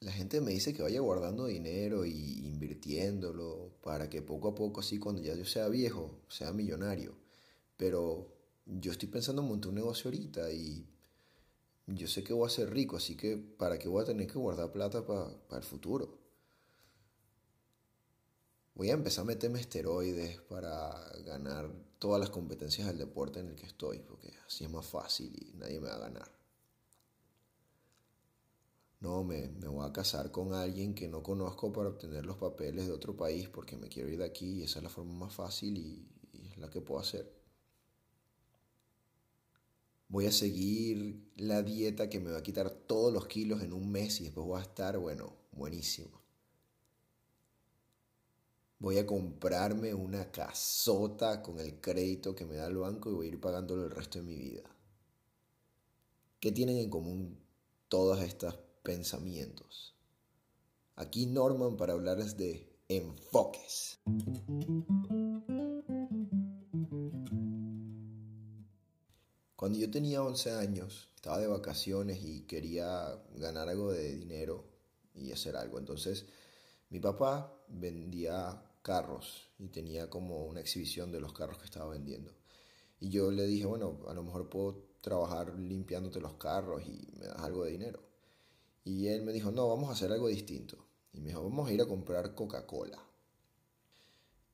La gente me dice que vaya guardando dinero y invirtiéndolo para que poco a poco, así cuando ya yo sea viejo, sea millonario. Pero yo estoy pensando en montar un negocio ahorita y yo sé que voy a ser rico, así que ¿para qué voy a tener que guardar plata para el futuro? Voy a empezar a meterme esteroides para ganar todas las competencias del deporte en el que estoy, porque así es más fácil y nadie me va a ganar. No, me, voy a casar con alguien que no conozco para obtener los papeles de otro país porque me quiero ir de aquí y esa es la forma más fácil y, es la que puedo hacer. Voy a seguir la dieta que me va a quitar todos los kilos en un mes y después voy a estar, bueno, buenísimo. Voy a comprarme una casota con el crédito que me da el banco y voy a ir pagándolo el resto de mi vida. ¿Qué tienen en común todas estas pensamientos. Aquí Norman para hablarles de enfoques. Cuando yo tenía 11 años, estaba de vacaciones y quería ganar algo de dinero y hacer algo. Entonces, mi papá vendía carros y tenía como una exhibición de los carros que estaba vendiendo. Y yo le dije, bueno, a lo mejor puedo trabajar limpiándote los carros y me das algo de dinero. Y él me dijo, no, vamos a hacer algo distinto. Y me dijo, vamos a ir a comprar Coca-Cola.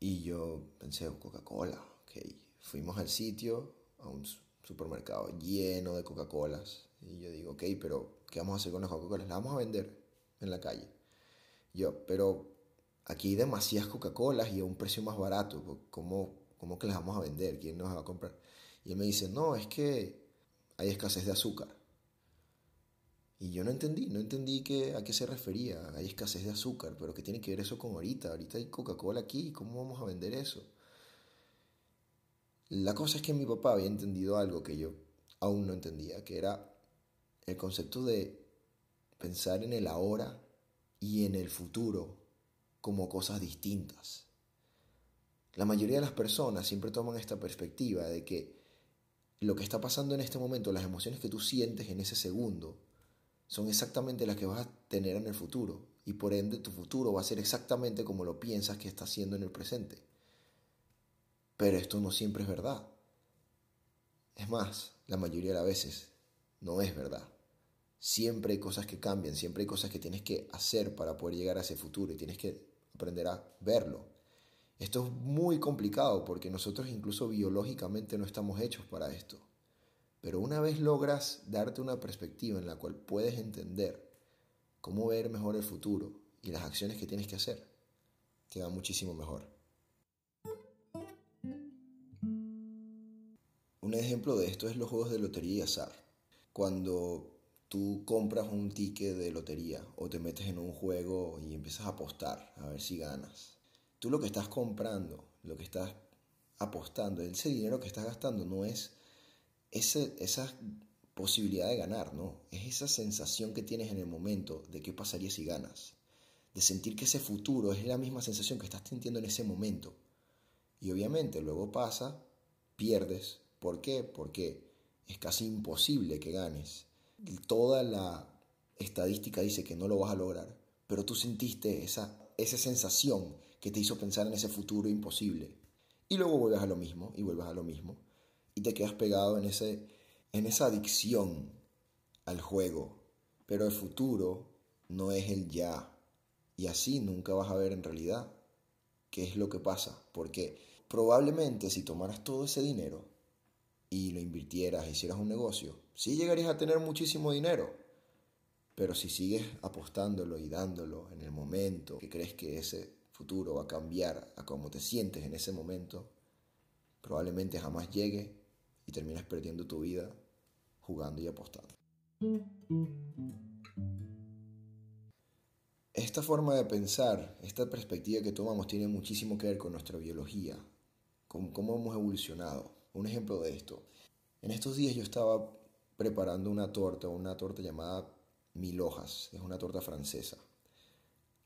Y yo pensé, Coca-Cola, ok. Fuimos al sitio, a un supermercado lleno de Coca-Colas. Y yo digo, ok, pero ¿qué vamos a hacer con las Coca-Colas? Las vamos a vender en la calle. Yo, pero aquí hay demasiadas Coca-Colas y a un precio más barato. ¿Cómo, ¿Cómo que las vamos a vender? ¿Quién nos va a comprar? Y él me dice, no, es que hay escasez de azúcar. Y yo no entendí, no entendí que, a qué se refería. Hay escasez de azúcar, pero ¿qué tiene que ver eso con ahorita? Ahorita hay Coca-Cola aquí, ¿cómo vamos a vender eso? La cosa es que mi papá había entendido algo que yo aún no entendía, que era el concepto de pensar en el ahora y en el futuro como cosas distintas. La mayoría de las personas siempre toman esta perspectiva de que lo que está pasando en este momento, las emociones que tú sientes en ese segundo, son exactamente las que vas a tener en el futuro y por ende tu futuro va a ser exactamente como lo piensas que está haciendo en el presente. Pero esto no siempre es verdad. Es más, la mayoría de las veces no es verdad. Siempre hay cosas que cambian, siempre hay cosas que tienes que hacer para poder llegar a ese futuro y tienes que aprender a verlo. Esto es muy complicado porque nosotros incluso biológicamente no estamos hechos para esto. Pero una vez logras darte una perspectiva en la cual puedes entender cómo ver mejor el futuro y las acciones que tienes que hacer, te va muchísimo mejor. Un ejemplo de esto es los juegos de lotería y azar. Cuando tú compras un ticket de lotería o te metes en un juego y empiezas a apostar a ver si ganas. Tú lo que estás comprando, lo que estás apostando, ese dinero que estás gastando no es esa posibilidad de ganar, ¿no? Es esa sensación que tienes en el momento de qué pasaría si ganas. De sentir que ese futuro es la misma sensación que estás sintiendo en ese momento. Y obviamente luego pasa, pierdes. ¿Por qué? Porque es casi imposible que ganes. Toda la estadística dice que no lo vas a lograr, pero tú sentiste esa, esa sensación que te hizo pensar en ese futuro imposible. Y luego vuelves a lo mismo, y vuelves a lo mismo y te quedas pegado en, ese, en esa adicción al juego. Pero el futuro no es el ya. Y así nunca vas a ver en realidad qué es lo que pasa. Porque probablemente si tomaras todo ese dinero y lo invirtieras, hicieras un negocio, sí llegarías a tener muchísimo dinero. Pero si sigues apostándolo y dándolo en el momento que crees que ese futuro va a cambiar a cómo te sientes en ese momento, probablemente jamás llegue y terminas perdiendo tu vida jugando y apostando. Esta forma de pensar, esta perspectiva que tomamos tiene muchísimo que ver con nuestra biología, con cómo hemos evolucionado. Un ejemplo de esto. En estos días yo estaba preparando una torta, una torta llamada Mil Hojas, es una torta francesa,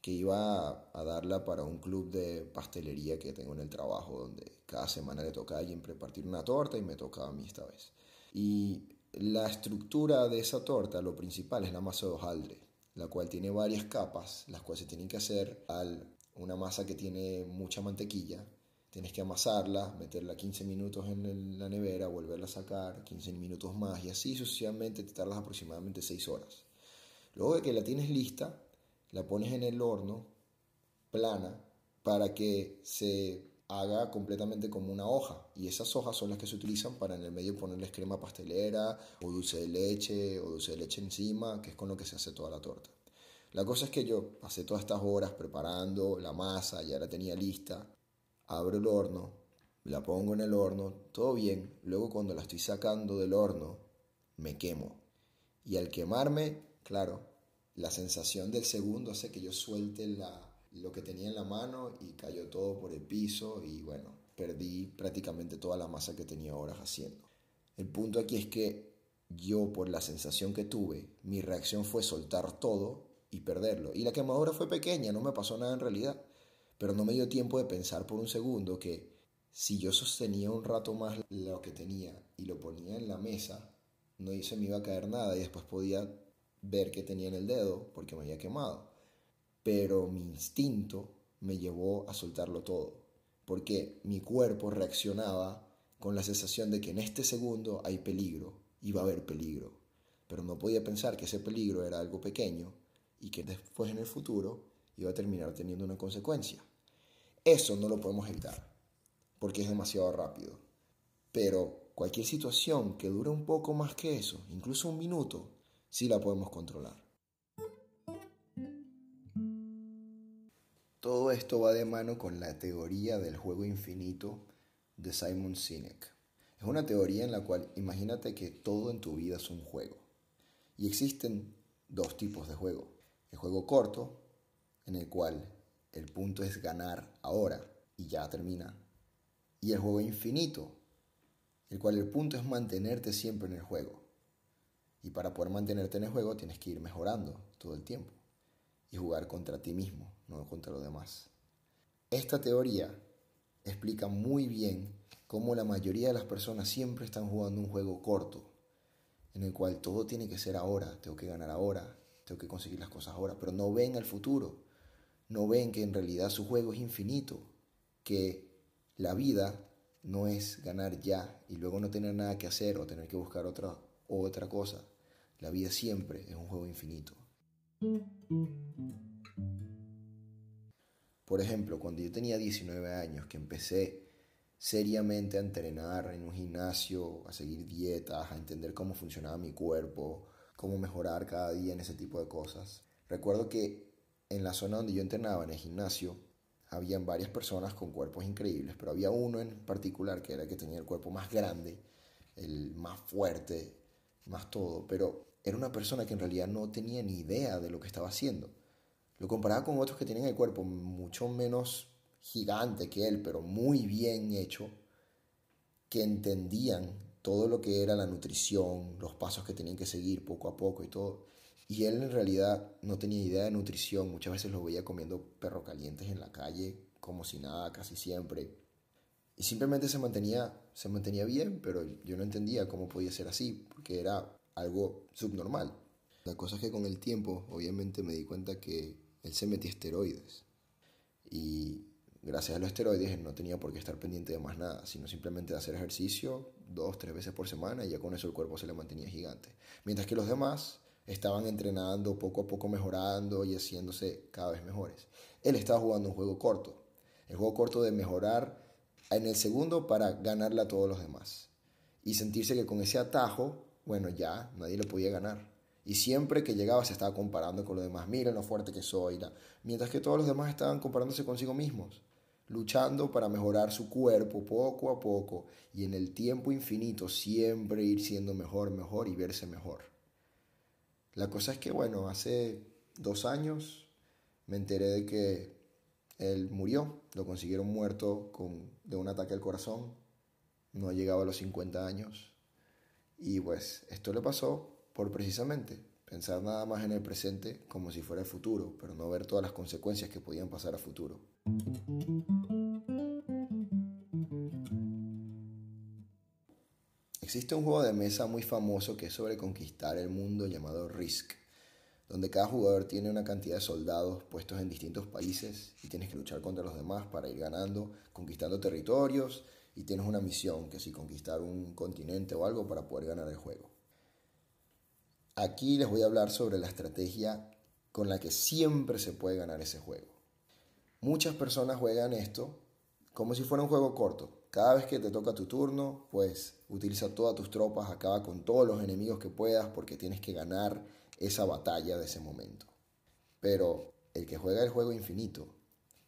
que iba a, darla para un club de pastelería que tengo en el trabajo, donde cada semana le toca a alguien prepartir una torta y me tocaba a mí esta vez. Y la estructura de esa torta, lo principal es la masa de hojaldre. la cual tiene varias capas, las cuales se tienen que hacer al una masa que tiene mucha mantequilla. Tienes que amasarla, meterla 15 minutos en la nevera, volverla a sacar, 15 minutos más y así sucesivamente te tardas aproximadamente 6 horas. Luego de que la tienes lista, la pones en el horno plana para que se haga completamente como una hoja y esas hojas son las que se utilizan para en el medio ponerles crema pastelera o dulce de leche o dulce de leche encima, que es con lo que se hace toda la torta. La cosa es que yo pasé todas estas horas preparando la masa, ya la tenía lista, abro el horno, la pongo en el horno, todo bien, luego cuando la estoy sacando del horno, me quemo. Y al quemarme, claro, la sensación del segundo hace que yo suelte la, lo que tenía en la mano y cayó todo por el piso y bueno, perdí prácticamente toda la masa que tenía horas haciendo. El punto aquí es que yo por la sensación que tuve, mi reacción fue soltar todo y perderlo. Y la quemadura fue pequeña, no me pasó nada en realidad, pero no me dio tiempo de pensar por un segundo que si yo sostenía un rato más lo que tenía y lo ponía en la mesa, no se me iba a caer nada y después podía ver que tenía en el dedo porque me había quemado. Pero mi instinto me llevó a soltarlo todo, porque mi cuerpo reaccionaba con la sensación de que en este segundo hay peligro, iba a haber peligro, pero no podía pensar que ese peligro era algo pequeño y que después en el futuro iba a terminar teniendo una consecuencia. Eso no lo podemos evitar, porque es demasiado rápido, pero cualquier situación que dure un poco más que eso, incluso un minuto, sí la podemos controlar. Todo esto va de mano con la teoría del juego infinito de Simon Sinek. Es una teoría en la cual imagínate que todo en tu vida es un juego. Y existen dos tipos de juego. El juego corto, en el cual el punto es ganar ahora y ya termina. Y el juego infinito, el cual el punto es mantenerte siempre en el juego. Y para poder mantenerte en el juego tienes que ir mejorando todo el tiempo y jugar contra ti mismo, no contra los demás. Esta teoría explica muy bien cómo la mayoría de las personas siempre están jugando un juego corto, en el cual todo tiene que ser ahora, tengo que ganar ahora, tengo que conseguir las cosas ahora, pero no ven al futuro, no ven que en realidad su juego es infinito, que la vida no es ganar ya y luego no tener nada que hacer o tener que buscar otra, otra cosa. La vida siempre es un juego infinito. Por ejemplo, cuando yo tenía 19 años, que empecé seriamente a entrenar en un gimnasio, a seguir dietas, a entender cómo funcionaba mi cuerpo, cómo mejorar cada día en ese tipo de cosas. Recuerdo que en la zona donde yo entrenaba, en el gimnasio, habían varias personas con cuerpos increíbles, pero había uno en particular que era el que tenía el cuerpo más grande, el más fuerte, más todo, pero era una persona que en realidad no tenía ni idea de lo que estaba haciendo. Lo comparaba con otros que tenían el cuerpo mucho menos gigante que él, pero muy bien hecho, que entendían todo lo que era la nutrición, los pasos que tenían que seguir poco a poco y todo. Y él en realidad no tenía idea de nutrición, muchas veces lo veía comiendo perro calientes en la calle, como si nada, casi siempre. Y simplemente se mantenía, se mantenía bien, pero yo no entendía cómo podía ser así, porque era algo subnormal. La cosa es que con el tiempo, obviamente, me di cuenta que él se metía esteroides. Y gracias a los esteroides no tenía por qué estar pendiente de más nada, sino simplemente de hacer ejercicio dos, tres veces por semana y ya con eso el cuerpo se le mantenía gigante. Mientras que los demás estaban entrenando, poco a poco mejorando y haciéndose cada vez mejores. Él estaba jugando un juego corto, el juego corto de mejorar en el segundo para ganarle a todos los demás. Y sentirse que con ese atajo bueno, ya nadie lo podía ganar. Y siempre que llegaba se estaba comparando con los demás. Miren lo fuerte que soy. Mientras que todos los demás estaban comparándose consigo mismos. Luchando para mejorar su cuerpo poco a poco. Y en el tiempo infinito siempre ir siendo mejor, mejor y verse mejor. La cosa es que, bueno, hace dos años me enteré de que él murió. Lo consiguieron muerto con, de un ataque al corazón. No llegaba a los 50 años. Y pues esto le pasó por precisamente pensar nada más en el presente como si fuera el futuro, pero no ver todas las consecuencias que podían pasar a futuro. Existe un juego de mesa muy famoso que es sobre conquistar el mundo llamado Risk, donde cada jugador tiene una cantidad de soldados puestos en distintos países y tienes que luchar contra los demás para ir ganando, conquistando territorios y tienes una misión, que si conquistar un continente o algo para poder ganar el juego. Aquí les voy a hablar sobre la estrategia con la que siempre se puede ganar ese juego. Muchas personas juegan esto como si fuera un juego corto. Cada vez que te toca tu turno, pues utiliza todas tus tropas, acaba con todos los enemigos que puedas porque tienes que ganar esa batalla de ese momento. Pero el que juega el juego infinito,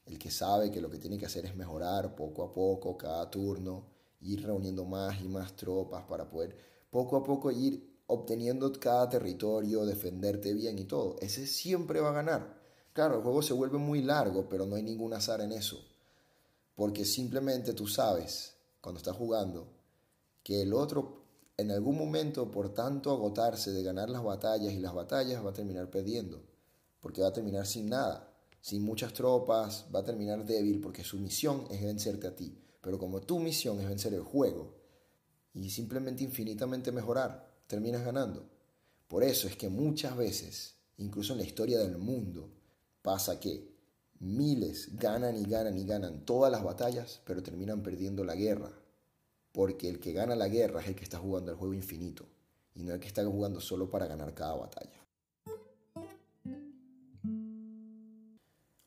el que sabe que lo que tiene que hacer es mejorar poco a poco cada turno, ir reuniendo más y más tropas para poder poco a poco ir obteniendo cada territorio, defenderte bien y todo, ese siempre va a ganar. Claro, el juego se vuelve muy largo, pero no hay ningún azar en eso. Porque simplemente tú sabes, cuando estás jugando, que el otro en algún momento, por tanto agotarse de ganar las batallas y las batallas, va a terminar perdiendo, porque va a terminar sin nada, sin muchas tropas, va a terminar débil, porque su misión es vencerte a ti. Pero como tu misión es vencer el juego y simplemente infinitamente mejorar, terminas ganando. Por eso es que muchas veces, incluso en la historia del mundo, pasa que miles ganan y ganan y ganan todas las batallas, pero terminan perdiendo la guerra porque el que gana la guerra es el que está jugando el juego infinito y no el que está jugando solo para ganar cada batalla.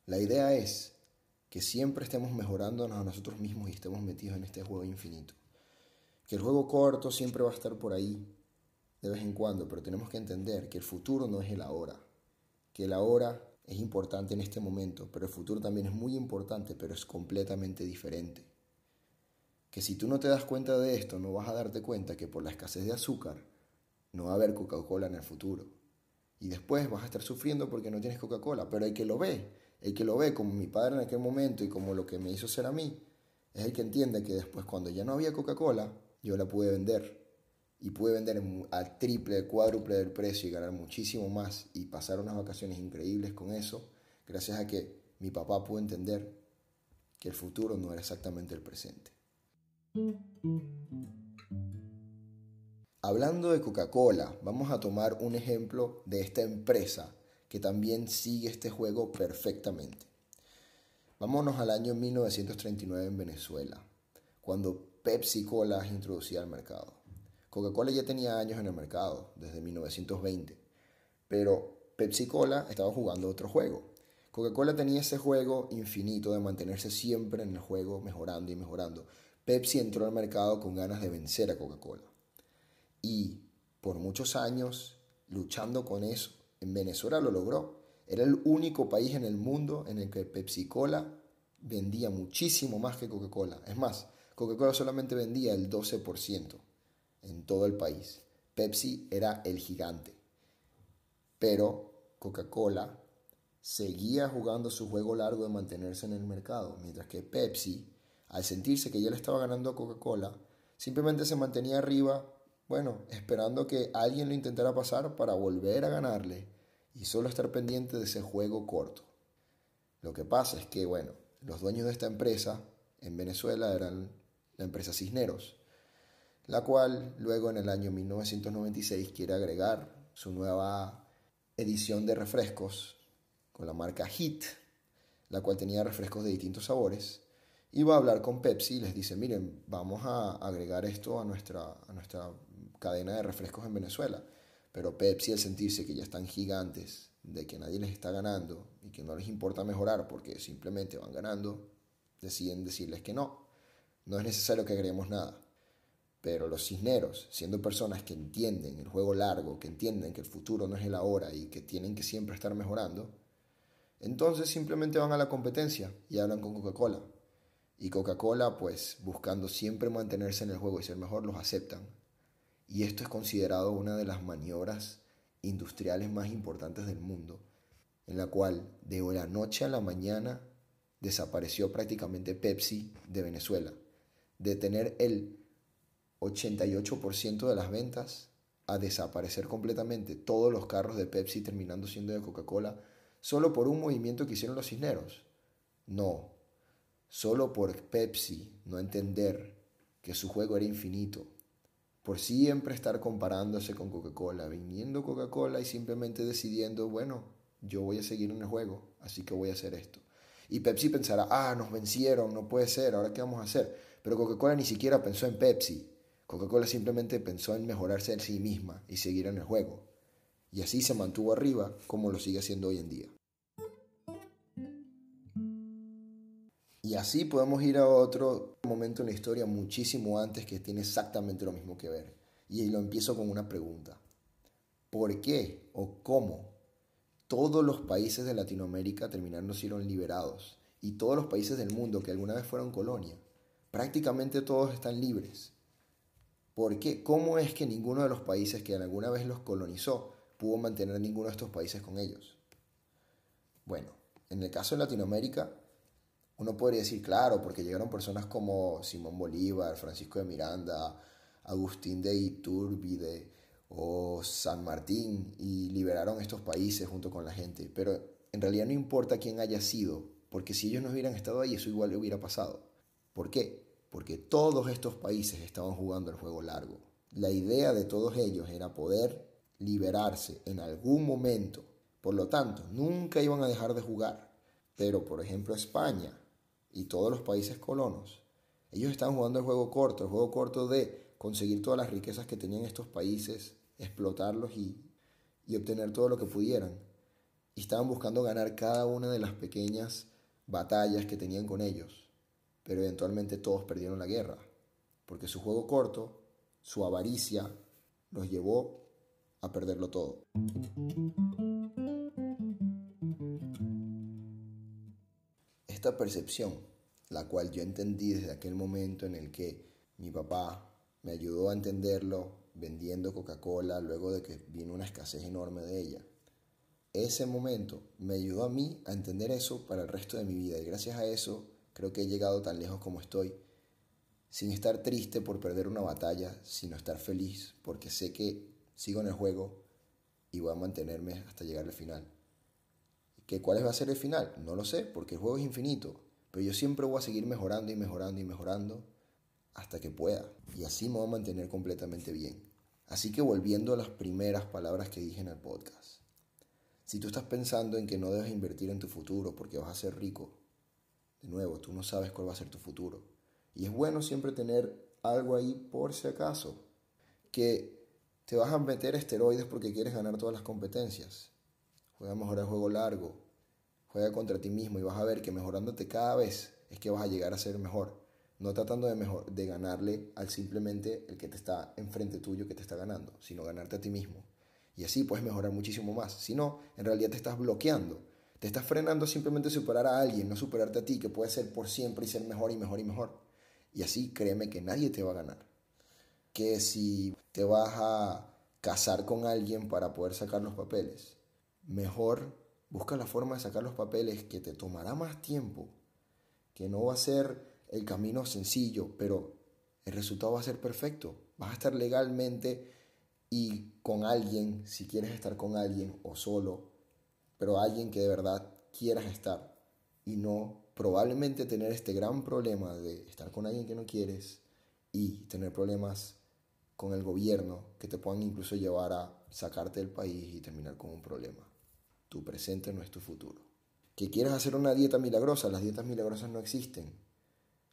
La idea es que siempre estemos mejorándonos a nosotros mismos y estemos metidos en este juego infinito. Que el juego corto siempre va a estar por ahí de vez en cuando, pero tenemos que entender que el futuro no es el ahora, que el ahora es importante en este momento, pero el futuro también es muy importante, pero es completamente diferente que si tú no te das cuenta de esto, no vas a darte cuenta que por la escasez de azúcar no va a haber Coca-Cola en el futuro. Y después vas a estar sufriendo porque no tienes Coca-Cola. Pero el que lo ve, el que lo ve como mi padre en aquel momento y como lo que me hizo ser a mí, es el que entiende que después cuando ya no había Coca-Cola, yo la pude vender. Y pude vender al triple, cuádruple del precio y ganar muchísimo más y pasar unas vacaciones increíbles con eso, gracias a que mi papá pudo entender que el futuro no era exactamente el presente. Hablando de Coca-Cola, vamos a tomar un ejemplo de esta empresa que también sigue este juego perfectamente. Vámonos al año 1939 en Venezuela, cuando Pepsi Cola es introducida al mercado. Coca-Cola ya tenía años en el mercado, desde 1920, pero Pepsi Cola estaba jugando otro juego. Coca-Cola tenía ese juego infinito de mantenerse siempre en el juego, mejorando y mejorando. Pepsi entró al mercado con ganas de vencer a Coca-Cola. Y por muchos años, luchando con eso, en Venezuela lo logró. Era el único país en el mundo en el que Pepsi Cola vendía muchísimo más que Coca-Cola. Es más, Coca-Cola solamente vendía el 12% en todo el país. Pepsi era el gigante. Pero Coca-Cola seguía jugando su juego largo de mantenerse en el mercado, mientras que Pepsi al sentirse que ya le estaba ganando a Coca-Cola, simplemente se mantenía arriba, bueno, esperando que alguien lo intentara pasar para volver a ganarle y solo estar pendiente de ese juego corto. Lo que pasa es que, bueno, los dueños de esta empresa en Venezuela eran la empresa Cisneros, la cual luego en el año 1996 quiere agregar su nueva edición de refrescos con la marca Hit, la cual tenía refrescos de distintos sabores y va a hablar con Pepsi y les dice, miren, vamos a agregar esto a nuestra, a nuestra cadena de refrescos en Venezuela. Pero Pepsi al sentirse que ya están gigantes, de que nadie les está ganando y que no les importa mejorar porque simplemente van ganando, deciden decirles que no, no es necesario que agreguemos nada. Pero los cisneros, siendo personas que entienden el juego largo, que entienden que el futuro no es el ahora y que tienen que siempre estar mejorando, entonces simplemente van a la competencia y hablan con Coca-Cola y Coca-Cola, pues buscando siempre mantenerse en el juego y ser mejor, los aceptan. Y esto es considerado una de las maniobras industriales más importantes del mundo, en la cual de la noche a la mañana desapareció prácticamente Pepsi de Venezuela. De tener el 88% de las ventas a desaparecer completamente todos los carros de Pepsi terminando siendo de Coca-Cola solo por un movimiento que hicieron los cisneros. No, solo por Pepsi no entender que su juego era infinito, por siempre estar comparándose con Coca-Cola, viniendo Coca-Cola y simplemente decidiendo, bueno, yo voy a seguir en el juego, así que voy a hacer esto. Y Pepsi pensará, ah, nos vencieron, no puede ser, ahora qué vamos a hacer. Pero Coca-Cola ni siquiera pensó en Pepsi. Coca-Cola simplemente pensó en mejorarse en sí misma y seguir en el juego. Y así se mantuvo arriba como lo sigue haciendo hoy en día. Y así podemos ir a otro momento en la historia muchísimo antes que tiene exactamente lo mismo que ver. Y lo empiezo con una pregunta. ¿Por qué o cómo todos los países de Latinoamérica terminaron siendo liberados? Y todos los países del mundo que alguna vez fueron colonia. Prácticamente todos están libres. ¿Por qué? ¿Cómo es que ninguno de los países que alguna vez los colonizó pudo mantener ninguno de estos países con ellos? Bueno, en el caso de Latinoamérica, uno podría decir, claro, porque llegaron personas como Simón Bolívar, Francisco de Miranda, Agustín de Iturbide o San Martín y liberaron estos países junto con la gente. Pero en realidad no importa quién haya sido, porque si ellos no hubieran estado ahí, eso igual le hubiera pasado. ¿Por qué? Porque todos estos países estaban jugando el juego largo. La idea de todos ellos era poder liberarse en algún momento. Por lo tanto, nunca iban a dejar de jugar. Pero, por ejemplo, España, y todos los países colonos, ellos estaban jugando el juego corto, el juego corto de conseguir todas las riquezas que tenían estos países, explotarlos y, y obtener todo lo que pudieran. Y estaban buscando ganar cada una de las pequeñas batallas que tenían con ellos. Pero eventualmente todos perdieron la guerra, porque su juego corto, su avaricia, los llevó a perderlo todo. Esta percepción, la cual yo entendí desde aquel momento en el que mi papá me ayudó a entenderlo vendiendo Coca-Cola luego de que vino una escasez enorme de ella. Ese momento me ayudó a mí a entender eso para el resto de mi vida y gracias a eso creo que he llegado tan lejos como estoy, sin estar triste por perder una batalla, sino estar feliz porque sé que sigo en el juego y voy a mantenerme hasta llegar al final. ¿Que ¿Cuál va a ser el final? No lo sé, porque el juego es infinito. Pero yo siempre voy a seguir mejorando y mejorando y mejorando hasta que pueda. Y así me voy a mantener completamente bien. Así que volviendo a las primeras palabras que dije en el podcast. Si tú estás pensando en que no debes invertir en tu futuro porque vas a ser rico, de nuevo, tú no sabes cuál va a ser tu futuro. Y es bueno siempre tener algo ahí por si acaso. Que te vas a meter esteroides porque quieres ganar todas las competencias juega mejor el juego largo, juega contra ti mismo y vas a ver que mejorándote cada vez es que vas a llegar a ser mejor. No tratando de, mejor, de ganarle al simplemente el que te está enfrente tuyo que te está ganando, sino ganarte a ti mismo. Y así puedes mejorar muchísimo más. Si no, en realidad te estás bloqueando. Te estás frenando simplemente superar a alguien, no superarte a ti, que puede ser por siempre y ser mejor y mejor y mejor. Y así créeme que nadie te va a ganar. Que si te vas a casar con alguien para poder sacar los papeles, mejor busca la forma de sacar los papeles que te tomará más tiempo, que no va a ser el camino sencillo, pero el resultado va a ser perfecto. Vas a estar legalmente y con alguien, si quieres estar con alguien o solo, pero alguien que de verdad quieras estar y no probablemente tener este gran problema de estar con alguien que no quieres y tener problemas con el gobierno que te puedan incluso llevar a sacarte del país y terminar con un problema. Tu presente no es tu futuro. Que quieras hacer una dieta milagrosa, las dietas milagrosas no existen.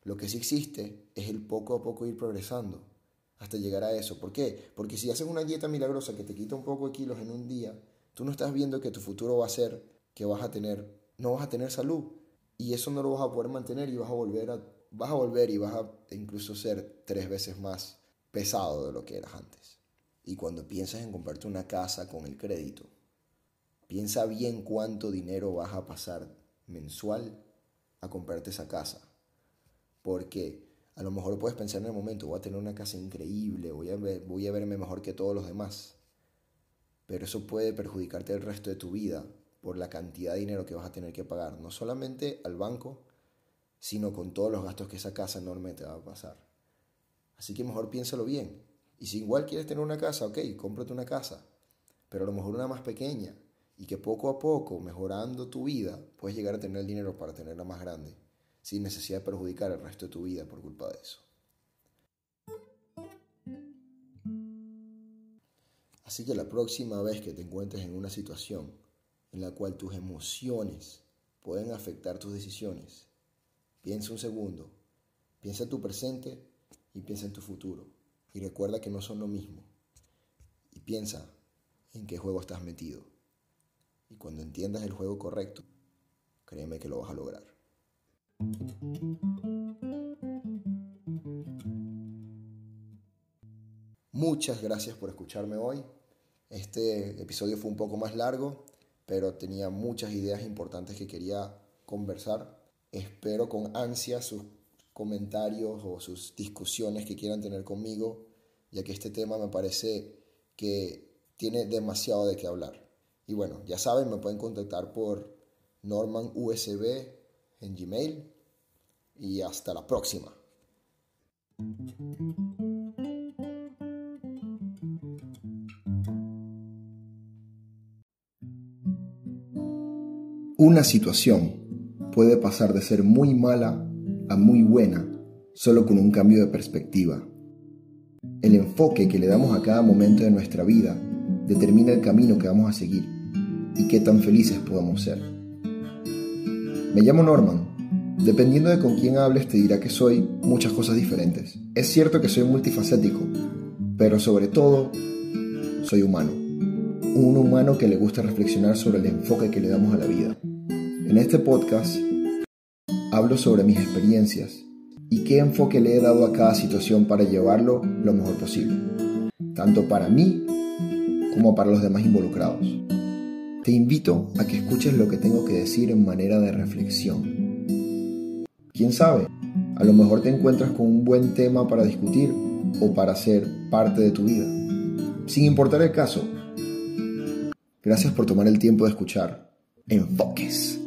Lo que sí existe es el poco a poco ir progresando hasta llegar a eso. ¿Por qué? Porque si haces una dieta milagrosa que te quita un poco de kilos en un día, tú no estás viendo que tu futuro va a ser que vas a tener, no vas a tener salud. Y eso no lo vas a poder mantener y vas a volver a, vas a volver y vas a incluso ser tres veces más pesado de lo que eras antes. Y cuando piensas en comprarte una casa con el crédito, Piensa bien cuánto dinero vas a pasar mensual a comprarte esa casa. Porque a lo mejor puedes pensar en el momento, voy a tener una casa increíble, voy a, verme mejor que todos los demás. Pero eso puede perjudicarte el resto de tu vida por la cantidad de dinero que vas a tener que pagar, no solamente al banco, sino con todos los gastos que esa casa enorme va a pasar. Así que mejor piénsalo bien. Y si igual quieres tener una casa, ok, cómprate una casa, pero a lo mejor una más pequeña, y que poco a poco, mejorando tu vida, puedes llegar a tener el dinero para tenerla más grande, sin necesidad de perjudicar el resto de tu vida por culpa de eso. Así que la próxima vez que te encuentres en una situación en la cual tus emociones pueden afectar tus decisiones, piensa un segundo, piensa en tu presente y piensa en tu futuro. Y recuerda que no son lo mismo. Y piensa en qué juego estás metido. Y cuando entiendas el juego correcto, créeme que lo vas a lograr. Muchas gracias por escucharme hoy. Este episodio fue un poco más largo, pero tenía muchas ideas importantes que quería conversar. Espero con ansia sus comentarios o sus discusiones que quieran tener conmigo, ya que este tema me parece que tiene demasiado de qué hablar. Y bueno, ya saben, me pueden contactar por Norman USB en Gmail y hasta la próxima. Una situación puede pasar de ser muy mala a muy buena solo con un cambio de perspectiva. El enfoque que le damos a cada momento de nuestra vida determina el camino que vamos a seguir y qué tan felices podamos ser. Me llamo Norman. Dependiendo de con quién hables te dirá que soy muchas cosas diferentes. Es cierto que soy multifacético, pero sobre todo soy humano. Un humano que le gusta reflexionar sobre el enfoque que le damos a la vida. En este podcast hablo sobre mis experiencias y qué enfoque le he dado a cada situación para llevarlo lo mejor posible, tanto para mí como para los demás involucrados. Te invito a que escuches lo que tengo que decir en manera de reflexión. ¿Quién sabe? A lo mejor te encuentras con un buen tema para discutir o para ser parte de tu vida. Sin importar el caso. Gracias por tomar el tiempo de escuchar. Enfoques.